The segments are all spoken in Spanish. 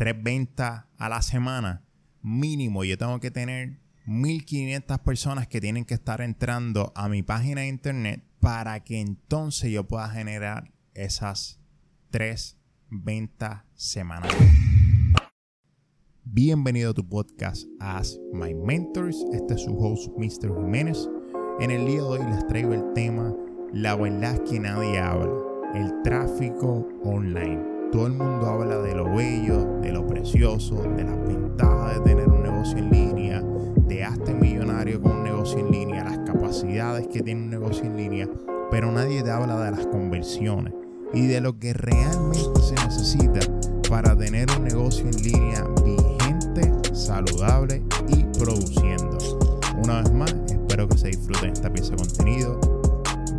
tres ventas a la semana, mínimo yo tengo que tener 1500 personas que tienen que estar entrando a mi página de internet para que entonces yo pueda generar esas tres ventas semanales. Bienvenido a tu podcast As My Mentors. Este es su host, Mr. Jiménez. En el día de hoy les traigo el tema La verdad que nadie habla, el tráfico online. Todo el mundo habla de lo bello, de lo precioso, de las ventajas de tener un negocio en línea, de hasta millonario con un negocio en línea, las capacidades que tiene un negocio en línea, pero nadie te habla de las conversiones y de lo que realmente se necesita para tener un negocio en línea vigente, saludable y produciendo. Una vez más, espero que se disfruten esta pieza de contenido.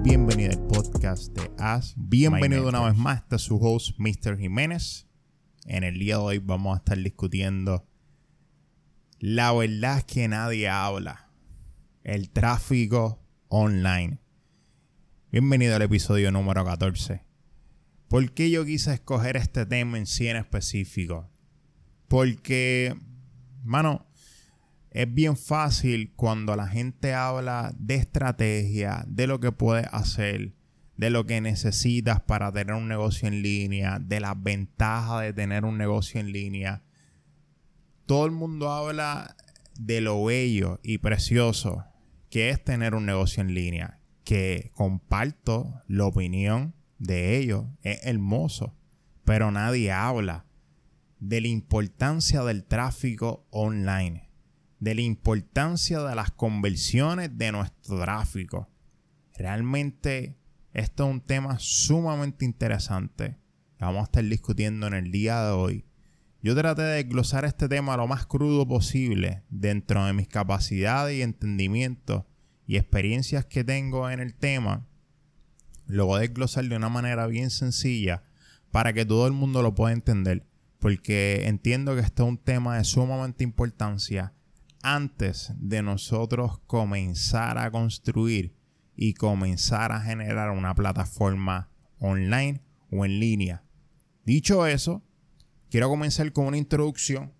Bienvenido al podcast de As. Bienvenido una vez más. Este es su host, Mr. Jiménez. En el día de hoy vamos a estar discutiendo la verdad que nadie habla. El tráfico online. Bienvenido al episodio número 14. ¿Por qué yo quise escoger este tema en sí en específico? Porque, mano, es bien fácil cuando la gente habla de estrategia, de lo que puedes hacer, de lo que necesitas para tener un negocio en línea, de las ventajas de tener un negocio en línea. Todo el mundo habla de lo bello y precioso que es tener un negocio en línea, que comparto la opinión de ellos, es hermoso, pero nadie habla de la importancia del tráfico online de la importancia de las conversiones de nuestro tráfico. Realmente esto es un tema sumamente interesante vamos a estar discutiendo en el día de hoy. Yo traté de desglosar este tema lo más crudo posible dentro de mis capacidades y entendimientos y experiencias que tengo en el tema. Lo voy a desglosar de una manera bien sencilla para que todo el mundo lo pueda entender. Porque entiendo que este es un tema de sumamente importancia antes de nosotros comenzar a construir y comenzar a generar una plataforma online o en línea. Dicho eso, quiero comenzar con una introducción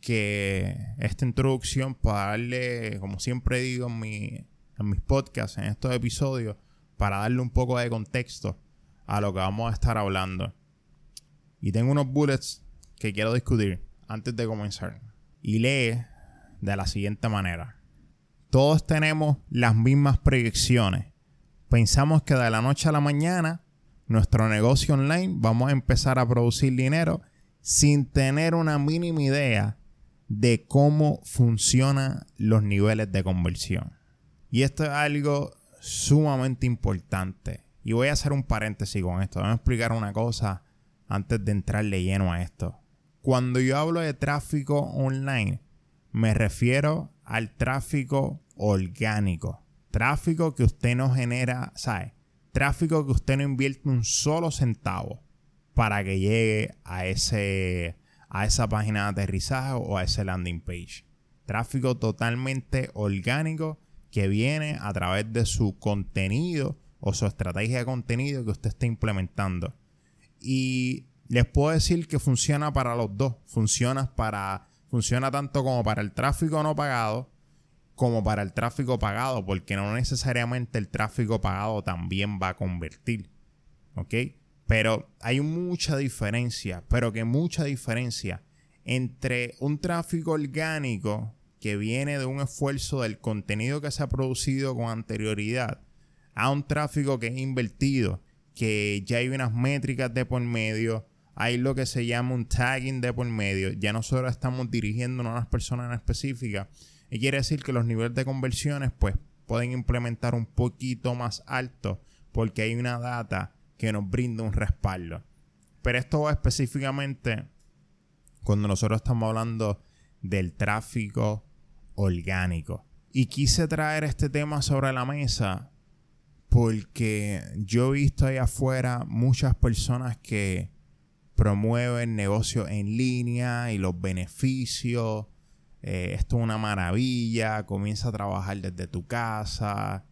que esta introducción para darle, como siempre digo en, en mis podcasts, en estos episodios, para darle un poco de contexto a lo que vamos a estar hablando. Y tengo unos bullets que quiero discutir antes de comenzar. Y lee de la siguiente manera. Todos tenemos las mismas proyecciones. Pensamos que de la noche a la mañana nuestro negocio online vamos a empezar a producir dinero sin tener una mínima idea de cómo funcionan los niveles de conversión. Y esto es algo sumamente importante. Y voy a hacer un paréntesis con esto. Voy a explicar una cosa antes de entrarle lleno a esto. Cuando yo hablo de tráfico online, me refiero al tráfico orgánico. Tráfico que usted no genera, ¿sabe? Tráfico que usted no invierte un solo centavo para que llegue a, ese, a esa página de aterrizaje o a ese landing page. Tráfico totalmente orgánico que viene a través de su contenido o su estrategia de contenido que usted está implementando. Y les puedo decir que funciona para los dos. Funciona para funciona tanto como para el tráfico no pagado como para el tráfico pagado, porque no necesariamente el tráfico pagado también va a convertir. ¿Ok? Pero hay mucha diferencia, pero que mucha diferencia entre un tráfico orgánico que viene de un esfuerzo del contenido que se ha producido con anterioridad a un tráfico que es invertido, que ya hay unas métricas de por medio, hay lo que se llama un tagging de por medio. Ya nosotros estamos dirigiendo a unas personas en específica. Y quiere decir que los niveles de conversiones pues pueden implementar un poquito más alto porque hay una data que nos brinda un respaldo. Pero esto va específicamente cuando nosotros estamos hablando del tráfico orgánico. Y quise traer este tema sobre la mesa porque yo he visto ahí afuera muchas personas que promueven negocios en línea y los beneficios. Eh, esto es una maravilla. Comienza a trabajar desde tu casa.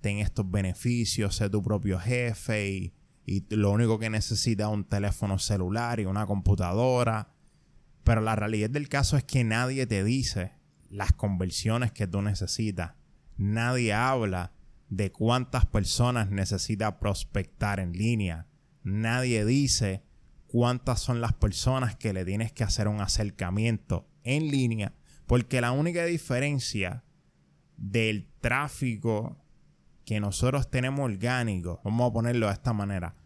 Ten estos beneficios. Sé tu propio jefe. Y, y lo único que necesitas es un teléfono celular y una computadora. Pero la realidad del caso es que nadie te dice las conversiones que tú necesitas. Nadie habla de cuántas personas necesita prospectar en línea. Nadie dice cuántas son las personas que le tienes que hacer un acercamiento en línea. Porque la única diferencia del tráfico que nosotros tenemos orgánico, vamos a ponerlo de esta manera,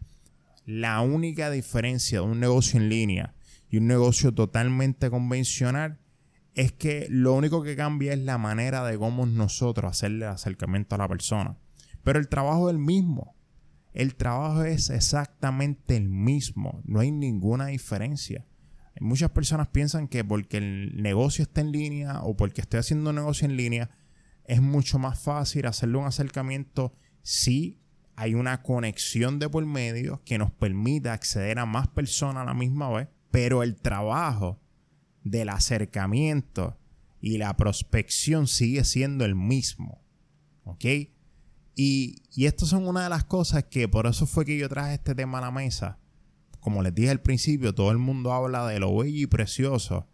la única diferencia de un negocio en línea y un negocio totalmente convencional es que lo único que cambia es la manera de cómo nosotros hacerle el acercamiento a la persona. Pero el trabajo es el mismo. El trabajo es exactamente el mismo. No hay ninguna diferencia. Muchas personas piensan que porque el negocio está en línea o porque estoy haciendo un negocio en línea, es mucho más fácil hacerle un acercamiento si hay una conexión de por medio que nos permita acceder a más personas a la misma vez, pero el trabajo del acercamiento y la prospección sigue siendo el mismo. ¿Ok? Y, y estas son una de las cosas que por eso fue que yo traje este tema a la mesa. Como les dije al principio, todo el mundo habla de lo bello y precioso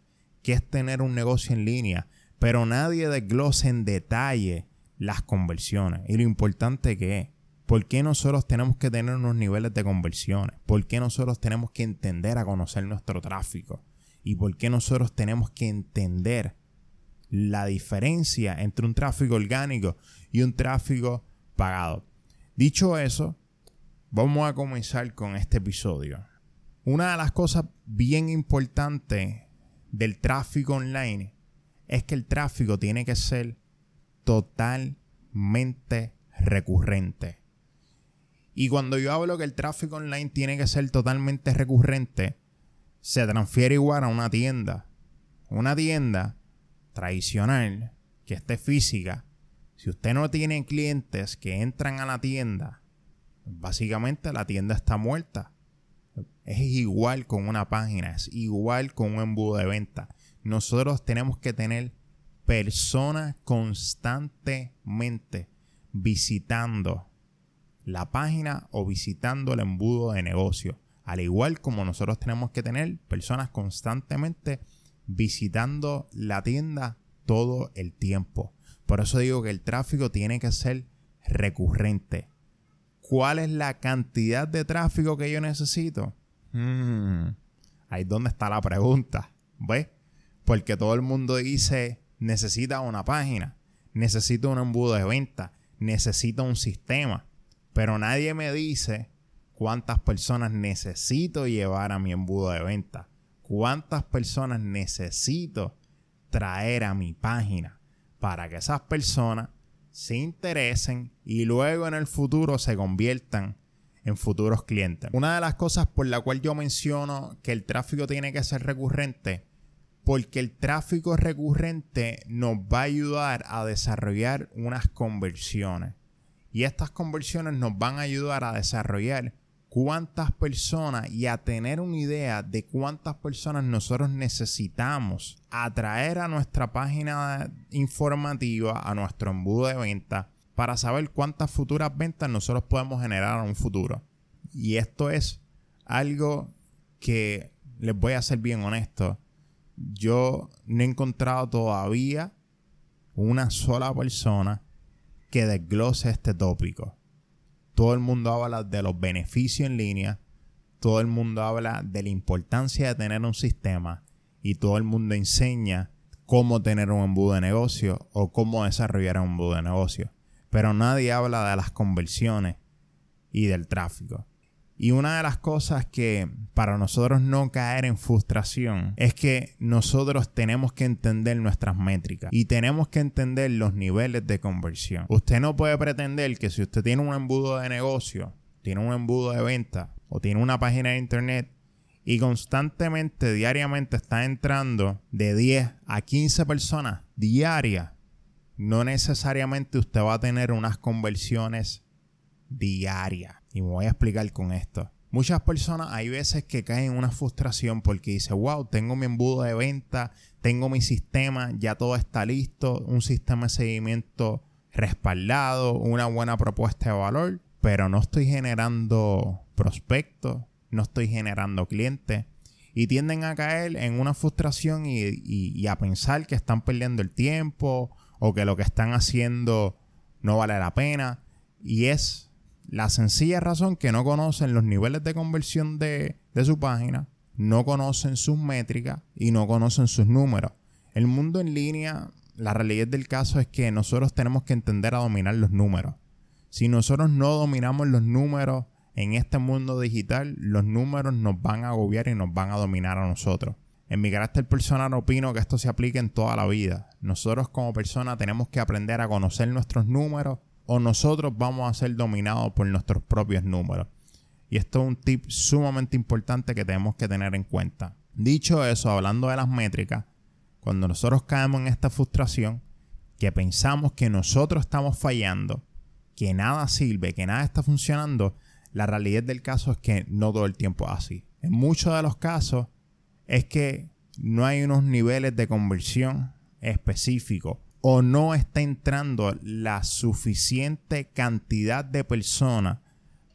que es tener un negocio en línea, pero nadie desglosa en detalle las conversiones y lo importante que es. ¿Por qué nosotros tenemos que tener unos niveles de conversiones? ¿Por qué nosotros tenemos que entender a conocer nuestro tráfico? ¿Y por qué nosotros tenemos que entender la diferencia entre un tráfico orgánico y un tráfico pagado? Dicho eso, vamos a comenzar con este episodio. Una de las cosas bien importantes del tráfico online es que el tráfico tiene que ser totalmente recurrente. Y cuando yo hablo que el tráfico online tiene que ser totalmente recurrente, se transfiere igual a una tienda. Una tienda tradicional que esté física, si usted no tiene clientes que entran a la tienda, básicamente la tienda está muerta. Es igual con una página, es igual con un embudo de venta. Nosotros tenemos que tener personas constantemente visitando la página o visitando el embudo de negocio. Al igual como nosotros tenemos que tener personas constantemente visitando la tienda todo el tiempo. Por eso digo que el tráfico tiene que ser recurrente. ¿Cuál es la cantidad de tráfico que yo necesito? Hmm, ahí es donde está la pregunta. ¿Ves? Porque todo el mundo dice, necesita una página, necesita un embudo de venta, necesita un sistema. Pero nadie me dice cuántas personas necesito llevar a mi embudo de venta. Cuántas personas necesito traer a mi página para que esas personas se interesen y luego en el futuro se conviertan en futuros clientes. Una de las cosas por la cual yo menciono que el tráfico tiene que ser recurrente, porque el tráfico recurrente nos va a ayudar a desarrollar unas conversiones. Y estas conversiones nos van a ayudar a desarrollar cuántas personas y a tener una idea de cuántas personas nosotros necesitamos atraer a nuestra página informativa, a nuestro embudo de venta, para saber cuántas futuras ventas nosotros podemos generar en un futuro. Y esto es algo que les voy a ser bien honesto. Yo no he encontrado todavía una sola persona que desglose este tópico. Todo el mundo habla de los beneficios en línea, todo el mundo habla de la importancia de tener un sistema y todo el mundo enseña cómo tener un embudo de negocio o cómo desarrollar un embudo de negocio. Pero nadie habla de las conversiones y del tráfico. Y una de las cosas que para nosotros no caer en frustración es que nosotros tenemos que entender nuestras métricas y tenemos que entender los niveles de conversión. Usted no puede pretender que si usted tiene un embudo de negocio, tiene un embudo de venta o tiene una página de internet y constantemente, diariamente está entrando de 10 a 15 personas diarias, no necesariamente usted va a tener unas conversiones diarias. Y me voy a explicar con esto. Muchas personas hay veces que caen en una frustración porque dice, wow, tengo mi embudo de venta, tengo mi sistema, ya todo está listo, un sistema de seguimiento respaldado, una buena propuesta de valor, pero no estoy generando prospectos, no estoy generando clientes. y tienden a caer en una frustración y, a pensar que están perdiendo el tiempo o que lo que están haciendo no vale la pena. Y es la sencilla razón que no conocen los niveles de conversión de, su página, no conocen sus métricas y no conocen sus números. El mundo en línea, la realidad del caso es que nosotros tenemos que entender a dominar los números. Si nosotros no dominamos los números, en este mundo digital los números nos van a agobiar y nos van a dominar a nosotros. En mi carácter personal opino que esto se aplica en toda la vida. Nosotros como personas tenemos que aprender a conocer nuestros números o nosotros vamos a ser dominados por nuestros propios números. Y esto es un tip sumamente importante que tenemos que tener en cuenta. Dicho eso, hablando de las métricas, cuando nosotros caemos en esta frustración, que pensamos que nosotros estamos fallando, que nada sirve, que nada está funcionando, la realidad del caso es que no todo el tiempo es así. En muchos de los casos es que no hay unos niveles de conversión específicos o no está entrando la suficiente cantidad de personas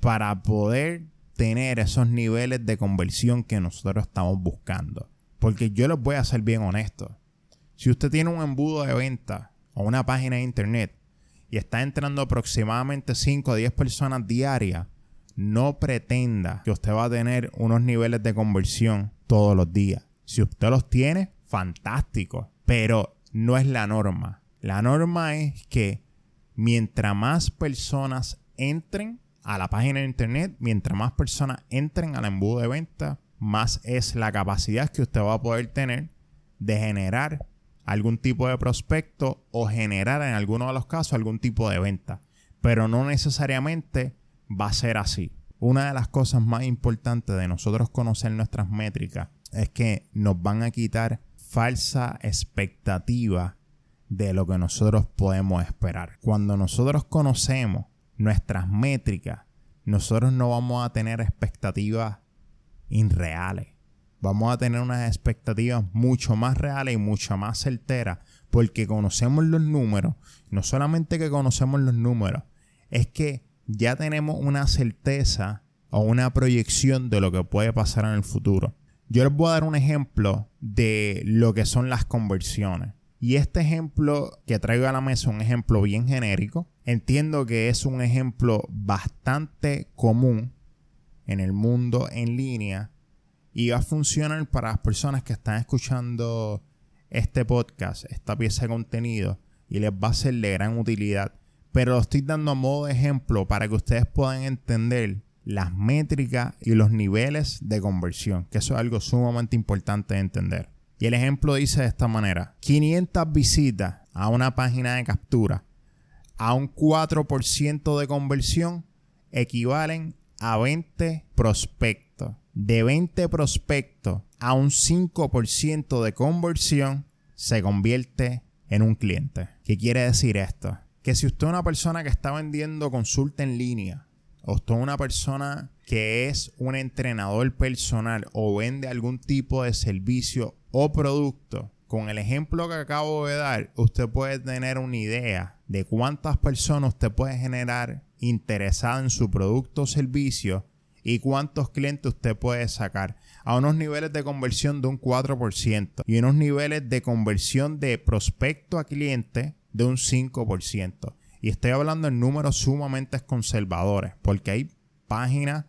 para poder tener esos niveles de conversión que nosotros estamos buscando. Porque yo les voy a ser bien honesto. Si usted tiene un embudo de venta o una página de internet y está entrando aproximadamente 5 o 10 personas diarias, no pretenda que usted va a tener unos niveles de conversión todos los días. Si usted los tiene, fantástico, pero no es la norma. La norma es que mientras más personas entren a la página de internet, mientras más personas entren al embudo de venta, más es la capacidad que usted va a poder tener de generar algún tipo de prospecto o generar en alguno de los casos algún tipo de venta. Pero no necesariamente va a ser así. Una de las cosas más importantes de nosotros conocer nuestras métricas es que nos van a quitar falsa expectativa de lo que nosotros podemos esperar. Cuando nosotros conocemos nuestras métricas, nosotros no vamos a tener expectativas irreales. Vamos a tener unas expectativas mucho más reales y mucho más certeras porque conocemos los números. No solamente que conocemos los números, es que ya tenemos una certeza o una proyección de lo que puede pasar en el futuro. Yo les voy a dar un ejemplo de lo que son las conversiones. Y este ejemplo que traigo a la mesa es un ejemplo bien genérico. Entiendo que es un ejemplo bastante común en el mundo en línea y va a funcionar para las personas que están escuchando este podcast, esta pieza de contenido y les va a ser de gran utilidad pero lo estoy dando a modo de ejemplo para que ustedes puedan entender las métricas y los niveles de conversión, que eso es algo sumamente importante de entender. Y el ejemplo dice de esta manera, 500 visitas a una página de captura a un 4% de conversión equivalen a 20 prospectos. De 20 prospectos a un 5% de conversión se convierte en un cliente. ¿Qué quiere decir esto? que si usted es una persona que está vendiendo consulta en línea, o usted es una persona que es un entrenador personal o vende algún tipo de servicio o producto, con el ejemplo que acabo de dar, usted puede tener una idea de cuántas personas usted puede generar interesadas en su producto o servicio y cuántos clientes usted puede sacar a unos niveles de conversión de un 4% y unos niveles de conversión de prospecto a cliente de un 5%. Y estoy hablando en números sumamente conservadores, porque hay páginas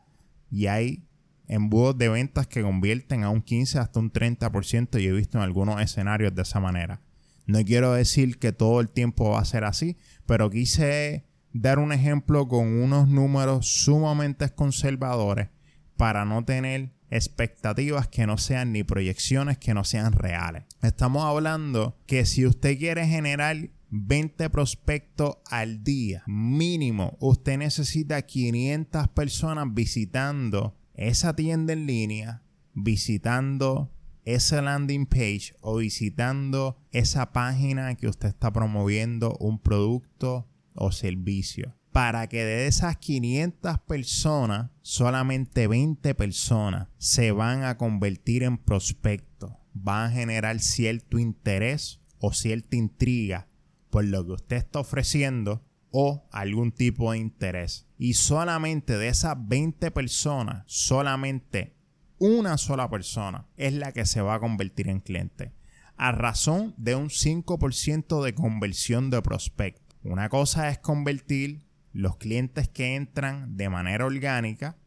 y hay embudos de ventas que convierten a un 15 hasta un 30% y he visto en algunos escenarios de esa manera. No quiero decir que todo el tiempo va a ser así, pero quise dar un ejemplo con unos números sumamente conservadores para no tener expectativas que no sean ni proyecciones que no sean reales. Estamos hablando que si usted quiere generar 20 prospectos al día. Mínimo, usted necesita 500 personas visitando esa tienda en línea, visitando esa landing page o visitando esa página que usted está promoviendo un producto o servicio. Para que de esas 500 personas, solamente 20 personas se van a convertir en prospectos. Van a generar cierto interés o cierta intriga por lo que usted está ofreciendo o algún tipo de interés. Y solamente de esas 20 personas, solamente una sola persona es la que se va a convertir en cliente, a razón de un 5% de conversión de prospecto. Una cosa es convertir los clientes que entran de manera orgánica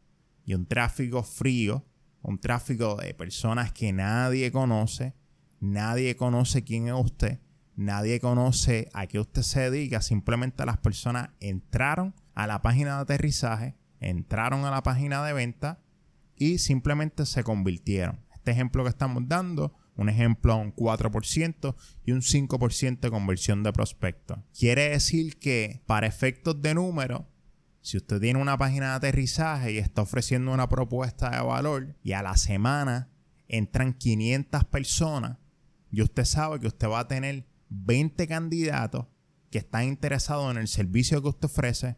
y un tráfico frío, un tráfico de personas que nadie conoce, nadie conoce quién es usted, nadie conoce a qué usted se dedica, simplemente las personas entraron a la página de aterrizaje, entraron a la página de venta y simplemente se convirtieron. Este ejemplo que estamos dando, un ejemplo a un 4% y un 5% de conversión de prospectos. Quiere decir que para efectos de número, si usted tiene una página de aterrizaje y está ofreciendo una propuesta de valor y a la semana entran 500 personas, y usted sabe que usted va a tener 20 candidatos que están interesados en el servicio que usted ofrece,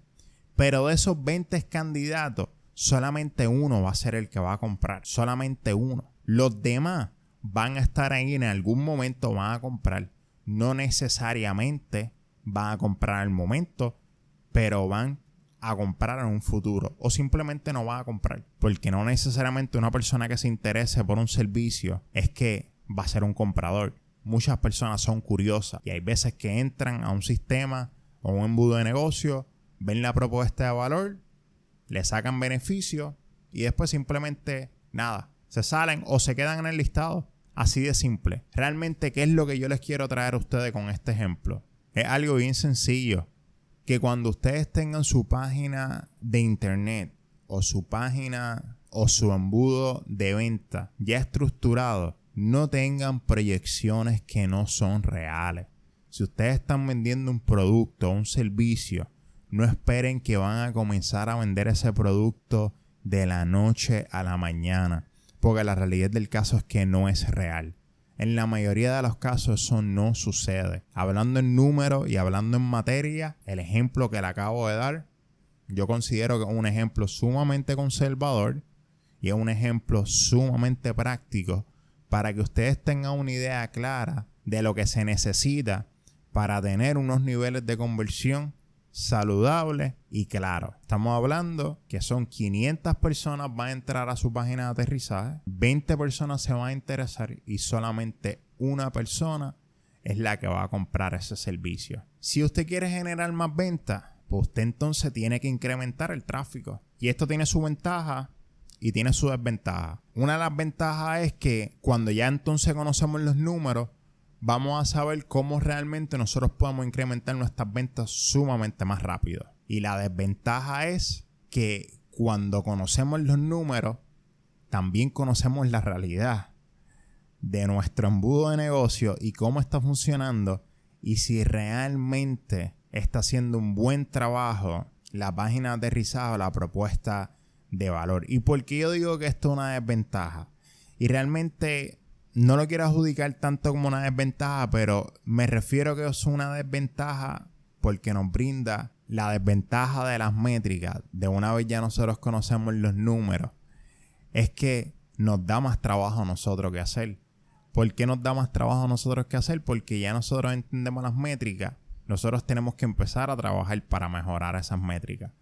pero de esos 20 candidatos, solamente uno va a ser el que va a comprar, solamente uno. Los demás van a estar ahí en algún momento, van a comprar. No necesariamente van a comprar al momento, pero van a comprar en un futuro o simplemente no van a comprar. Porque no necesariamente una persona que se interese por un servicio es que va a ser un comprador. Muchas personas son curiosas y hay veces que entran a un sistema o un embudo de negocio, ven la propuesta de valor, le sacan beneficio y después simplemente nada, se salen o se quedan en el listado. Así de simple. Realmente, ¿qué es lo que yo les quiero traer a ustedes con este ejemplo? Es algo bien sencillo. Que cuando ustedes tengan su página de internet o su página o su embudo de venta ya estructurado, no tengan proyecciones que no son reales. Si ustedes están vendiendo un producto o un servicio, no esperen que van a comenzar a vender ese producto de la noche a la mañana, porque la realidad del caso es que no es real. En la mayoría de los casos eso no sucede. Hablando en números y hablando en materia, el ejemplo que le acabo de dar, yo considero que es un ejemplo sumamente conservador y es un ejemplo sumamente práctico para que ustedes tengan una idea clara de lo que se necesita para tener unos niveles de conversión saludables y claros. Estamos hablando que son 500 personas van a entrar a su página de aterrizaje, 20 personas se van a interesar y solamente una persona es la que va a comprar ese servicio. Si usted quiere generar más ventas, pues usted entonces tiene que incrementar el tráfico. Y esto tiene su ventaja y tiene su desventaja. Una de las ventajas es que cuando ya entonces conocemos los números, vamos a saber cómo realmente nosotros podemos incrementar nuestras ventas sumamente más rápido. Y la desventaja es que cuando conocemos los números, también conocemos la realidad de nuestro embudo de negocio y cómo está funcionando y si realmente está haciendo un buen trabajo la página aterrizada la propuesta de valor. ¿Y por qué yo digo que esto es una desventaja? Y realmente no lo quiero adjudicar tanto como una desventaja, pero me refiero que es una desventaja porque nos brinda la desventaja de las métricas. De una vez ya nosotros conocemos los números. Es que nos da más trabajo a nosotros que hacer. ¿Por qué nos da más trabajo a nosotros que hacer? Porque ya nosotros entendemos las métricas. Nosotros tenemos que empezar a trabajar para mejorar esas métricas.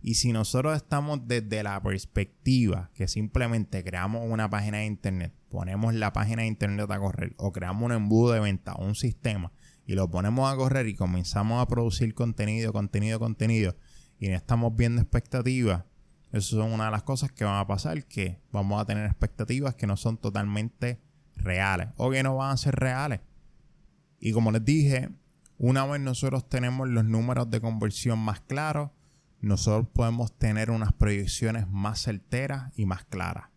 Y si nosotros estamos desde la perspectiva que simplemente creamos una página de internet, ponemos la página de internet a correr o creamos un embudo de venta o un sistema y lo ponemos a correr y comenzamos a producir contenido, contenido, contenido y no estamos viendo expectativas, eso son una de las cosas que van a pasar, que vamos a tener expectativas que no son totalmente reales o que no van a ser reales. Y como les dije, una vez nosotros tenemos los números de conversión más claros, nosotros podemos tener unas proyecciones más certeras y más claras.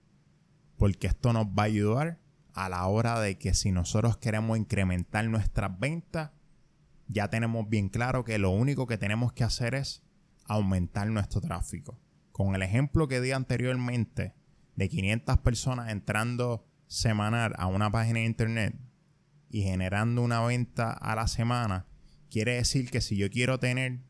Porque esto nos va a ayudar a la hora de que si nosotros queremos incrementar nuestras ventas, ya tenemos bien claro que lo único que tenemos que hacer es aumentar nuestro tráfico. Con el ejemplo que di anteriormente de 500 personas entrando semanal a una página de internet y generando una venta a la semana, quiere decir que si yo quiero tener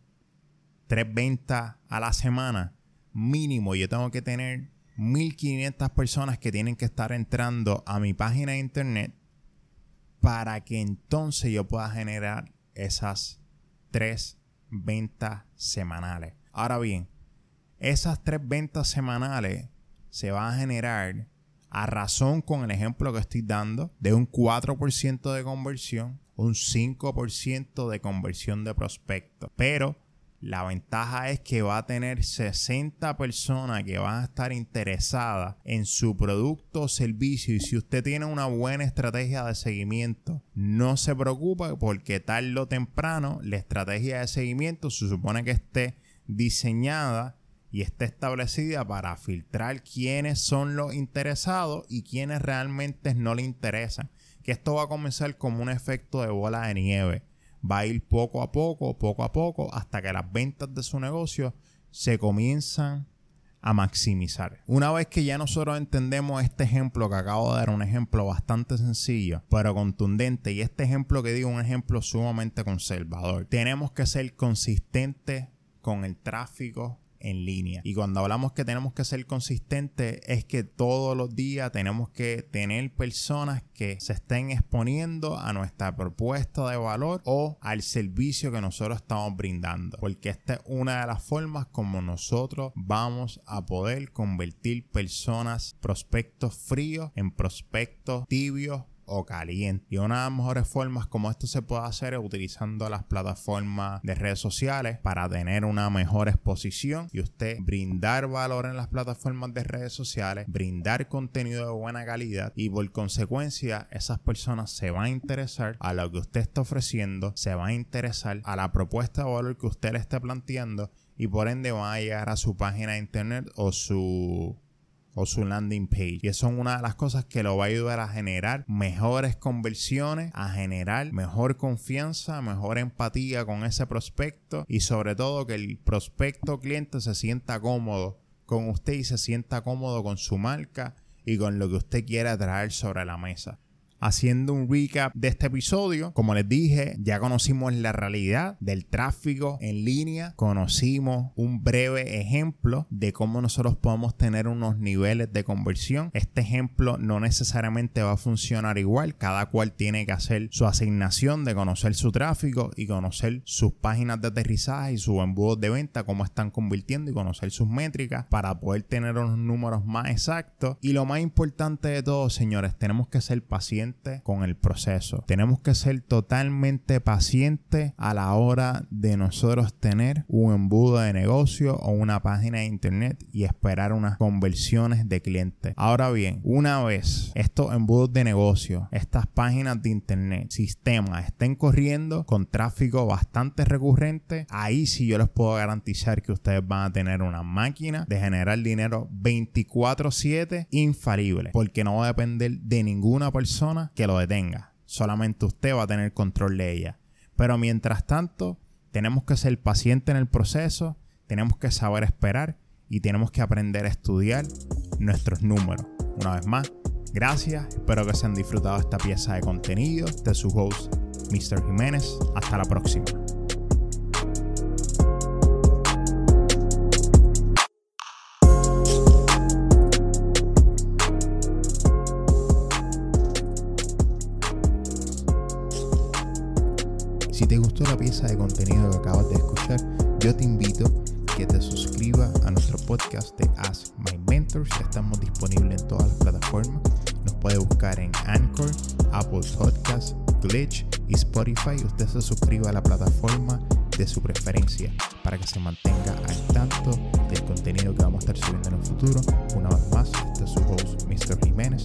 tres ventas a la semana, mínimo yo tengo que tener 1500 personas que tienen que estar entrando a mi página de internet para que entonces yo pueda generar esas tres ventas semanales. Ahora bien, esas tres ventas semanales se van a generar a razón con el ejemplo que estoy dando de un 4% de conversión, un 5% de conversión de prospectos. Pero la ventaja es que va a tener 60 personas que van a estar interesadas en su producto o servicio y si usted tiene una buena estrategia de seguimiento, no se preocupe porque tarde o temprano la estrategia de seguimiento se supone que esté diseñada y esté establecida para filtrar quiénes son los interesados y quiénes realmente no le interesan. Que esto va a comenzar como un efecto de bola de nieve va a ir poco a poco, poco a poco, hasta que las ventas de su negocio se comienzan a maximizar. Una vez que ya nosotros entendemos este ejemplo que acabo de dar, un ejemplo bastante sencillo, pero contundente, y este ejemplo que digo, un ejemplo sumamente conservador, tenemos que ser consistentes con el tráfico en línea. Y cuando hablamos que tenemos que ser consistentes es que todos los días tenemos que tener personas que se estén exponiendo a nuestra propuesta de valor o al servicio que nosotros estamos brindando. Porque esta es una de las formas como nosotros vamos a poder convertir personas, prospectos fríos en prospectos tibios o caliente. Y una de las mejores formas como esto se puede hacer es utilizando las plataformas de redes sociales para tener una mejor exposición y usted brindar valor en las plataformas de redes sociales, brindar contenido de buena calidad y por consecuencia esas personas se van a interesar a lo que usted está ofreciendo, se van a interesar a la propuesta de valor que usted le esté planteando y por ende van a llegar a su página de internet o su o su landing page. Y eso es una de las cosas que lo va a ayudar a generar mejores conversiones, a generar mejor confianza, mejor empatía con ese prospecto y sobre todo que el prospecto cliente se sienta cómodo con usted y se sienta cómodo con su marca y con lo que usted quiera traer sobre la mesa haciendo un recap de este episodio. Como les dije, ya conocimos la realidad del tráfico en línea, conocimos un breve ejemplo de cómo nosotros podemos tener unos niveles de conversión. Este ejemplo no necesariamente va a funcionar igual, cada cual tiene que hacer su asignación de conocer su tráfico y conocer sus páginas de aterrizaje y sus embudos de venta, cómo están convirtiendo y conocer sus métricas para poder tener unos números más exactos. Y lo más importante de todo, señores, tenemos que ser pacientes con el proceso. Tenemos que ser totalmente pacientes a la hora de nosotros tener un embudo de negocio o una página de internet y esperar unas conversiones de clientes. Ahora bien, una vez estos embudos de negocio, estas páginas de internet, sistemas estén corriendo con tráfico bastante recurrente, ahí sí yo les puedo garantizar que ustedes van a tener una máquina de generar dinero 24/7 infalible, porque no va a depender de ninguna persona que lo detenga. Solamente usted va a tener control de ella. Pero mientras tanto, tenemos que ser pacientes en el proceso, tenemos que saber esperar y tenemos que aprender a estudiar nuestros números. Una vez más, gracias, espero que se han disfrutado esta pieza de contenido de su host, Mr. Jiménez. Hasta la próxima. Te gustó la pieza de contenido que acabas de escuchar, yo te invito que te suscribas a nuestro podcast de Ask My Mentors. Estamos disponibles en todas las plataformas. Nos puede buscar en Anchor, Apple Podcasts, Glitch y Spotify. Usted se suscriba a la plataforma de su preferencia para que se mantenga al tanto del contenido que vamos a estar subiendo en el futuro. Una vez más, este es su host, Mr. Jiménez.